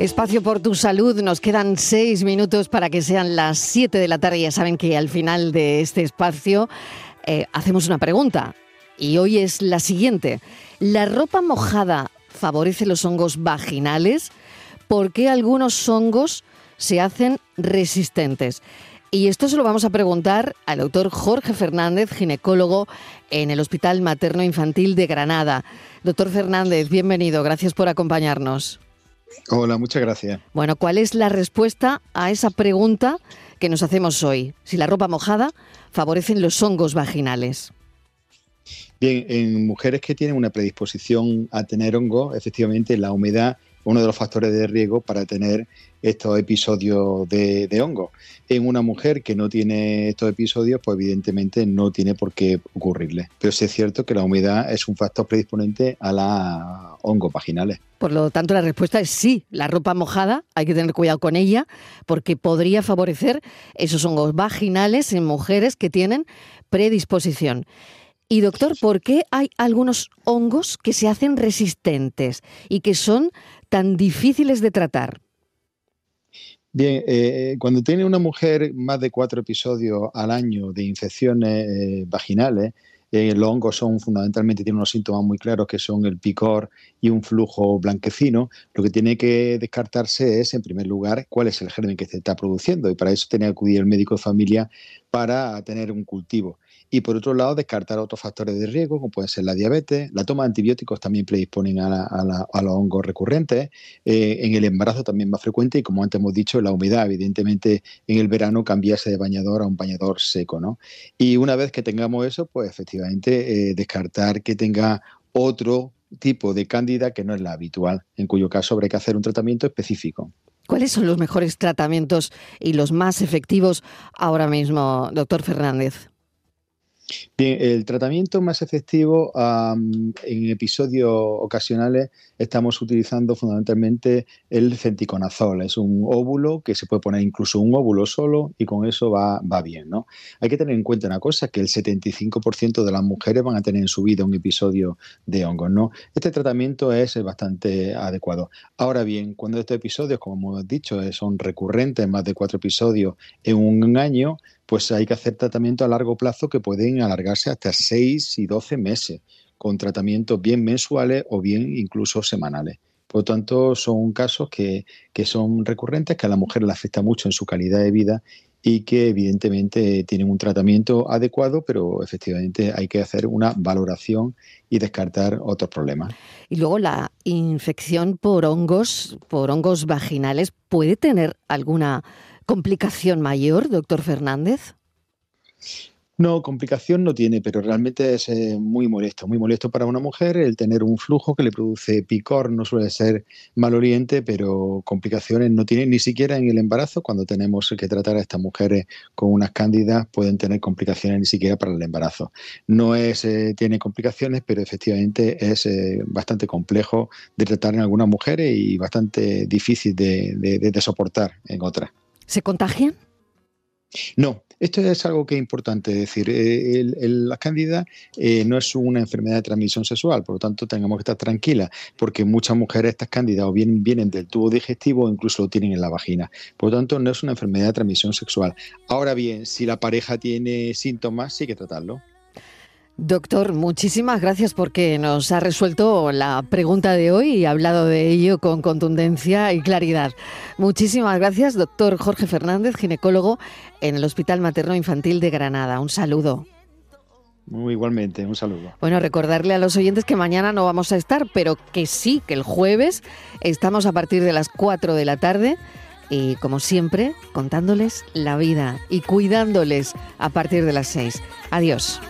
Espacio por tu salud. Nos quedan seis minutos para que sean las siete de la tarde. Ya saben que al final de este espacio eh, hacemos una pregunta. Y hoy es la siguiente. ¿La ropa mojada favorece los hongos vaginales? ¿Por qué algunos hongos se hacen resistentes? Y esto se lo vamos a preguntar al doctor Jorge Fernández, ginecólogo en el Hospital Materno Infantil de Granada. Doctor Fernández, bienvenido, gracias por acompañarnos. Hola, muchas gracias. Bueno, ¿cuál es la respuesta a esa pregunta que nos hacemos hoy? Si la ropa mojada favorecen los hongos vaginales. Bien, en mujeres que tienen una predisposición a tener hongo, efectivamente la humedad uno de los factores de riesgo para tener estos episodios de, hongo. En una mujer que no tiene estos episodios, pues evidentemente no tiene por qué ocurrirle. Pero sí es cierto que la humedad es un factor predisponente a la hongos vaginales. Por lo tanto, la respuesta es sí. La ropa mojada hay que tener cuidado con ella porque podría favorecer esos hongos vaginales en mujeres que tienen predisposición. Y doctor, ¿por qué hay algunos hongos que se hacen resistentes y que son tan difíciles de tratar? Bien, eh, cuando tiene una mujer más de cuatro episodios al año de infecciones eh, vaginales, eh, los hongos son fundamentalmente, tienen unos síntomas muy claros que son el picor y un flujo blanquecino. Lo que tiene que descartarse es, en primer lugar, cuál es el germen que se está produciendo y para eso tiene que acudir el médico de familia para tener un cultivo y por otro lado descartar otros factores de riesgo como puede ser la diabetes, la toma de antibióticos también predisponen a, los hongos recurrentes, eh, en el embarazo también más frecuente y como antes hemos dicho la humedad, evidentemente en el verano cambiarse de bañador a un bañador seco, ¿no? Y una vez que tengamos eso, pues efectivamente eh, descartar que tenga otro tipo de cándida que no es la habitual, en cuyo caso habrá que hacer un tratamiento específico. ¿Cuáles son los mejores tratamientos y los más efectivos ahora mismo, doctor Fernández? Bien, el tratamiento más efectivo en episodios ocasionales estamos utilizando fundamentalmente el centiconazol. Es un óvulo que se puede poner incluso un óvulo solo y con eso va, va bien. ¿no? Hay que tener en cuenta una cosa, que el 75% de las mujeres van a tener en su vida un episodio de hongos. ¿no? Este tratamiento es bastante adecuado. Ahora bien, cuando estos episodios, como hemos dicho, son recurrentes, más de cuatro episodios en un año, pues hay que hacer tratamiento a largo plazo que pueden alargarse hasta 6 y 12 meses, con tratamientos bien mensuales o bien incluso semanales. Por lo tanto, son casos que, son recurrentes, que a la mujer le afecta mucho en su calidad de vida y que evidentemente tienen un tratamiento adecuado, pero efectivamente hay que hacer una valoración y descartar otros problemas. Y luego la infección por hongos, por hongos vaginales, puede tener alguna complicación mayor, doctor Fernández? No, complicación no tiene, pero realmente es eh, muy molesto, muy molesto para una mujer el tener un flujo que le produce picor, no suele ser maloriente, pero complicaciones no tiene, ni siquiera en el embarazo, cuando tenemos que tratar a estas mujeres con unas cándidas, pueden tener complicaciones ni siquiera para el embarazo. No es, eh, tiene complicaciones, pero efectivamente es eh, bastante complejo de tratar en algunas mujeres y bastante difícil de soportar en otras. ¿Se contagian? No, esto es algo que es importante decir. Eh, la cándida eh, no es una enfermedad de transmisión sexual, por lo tanto tengamos que estar tranquilas, porque muchas mujeres estas cándidas o bien vienen del tubo digestivo o incluso lo tienen en la vagina. Por lo tanto, no es una enfermedad de transmisión sexual. Ahora bien, si la pareja tiene síntomas, sí hay que tratarlo. Doctor, muchísimas gracias porque nos ha resuelto la pregunta de hoy y ha hablado de ello con contundencia y claridad. Muchísimas gracias, doctor Jorge Fernández, ginecólogo en el Hospital Materno Infantil de Granada. Un saludo. Muy igualmente, un saludo. Bueno, recordarle a los oyentes que mañana no vamos a estar, pero que sí, que el jueves estamos a partir de las 4 de la tarde y como siempre, contándoles la vida y cuidándoles a partir de las 6. Adiós.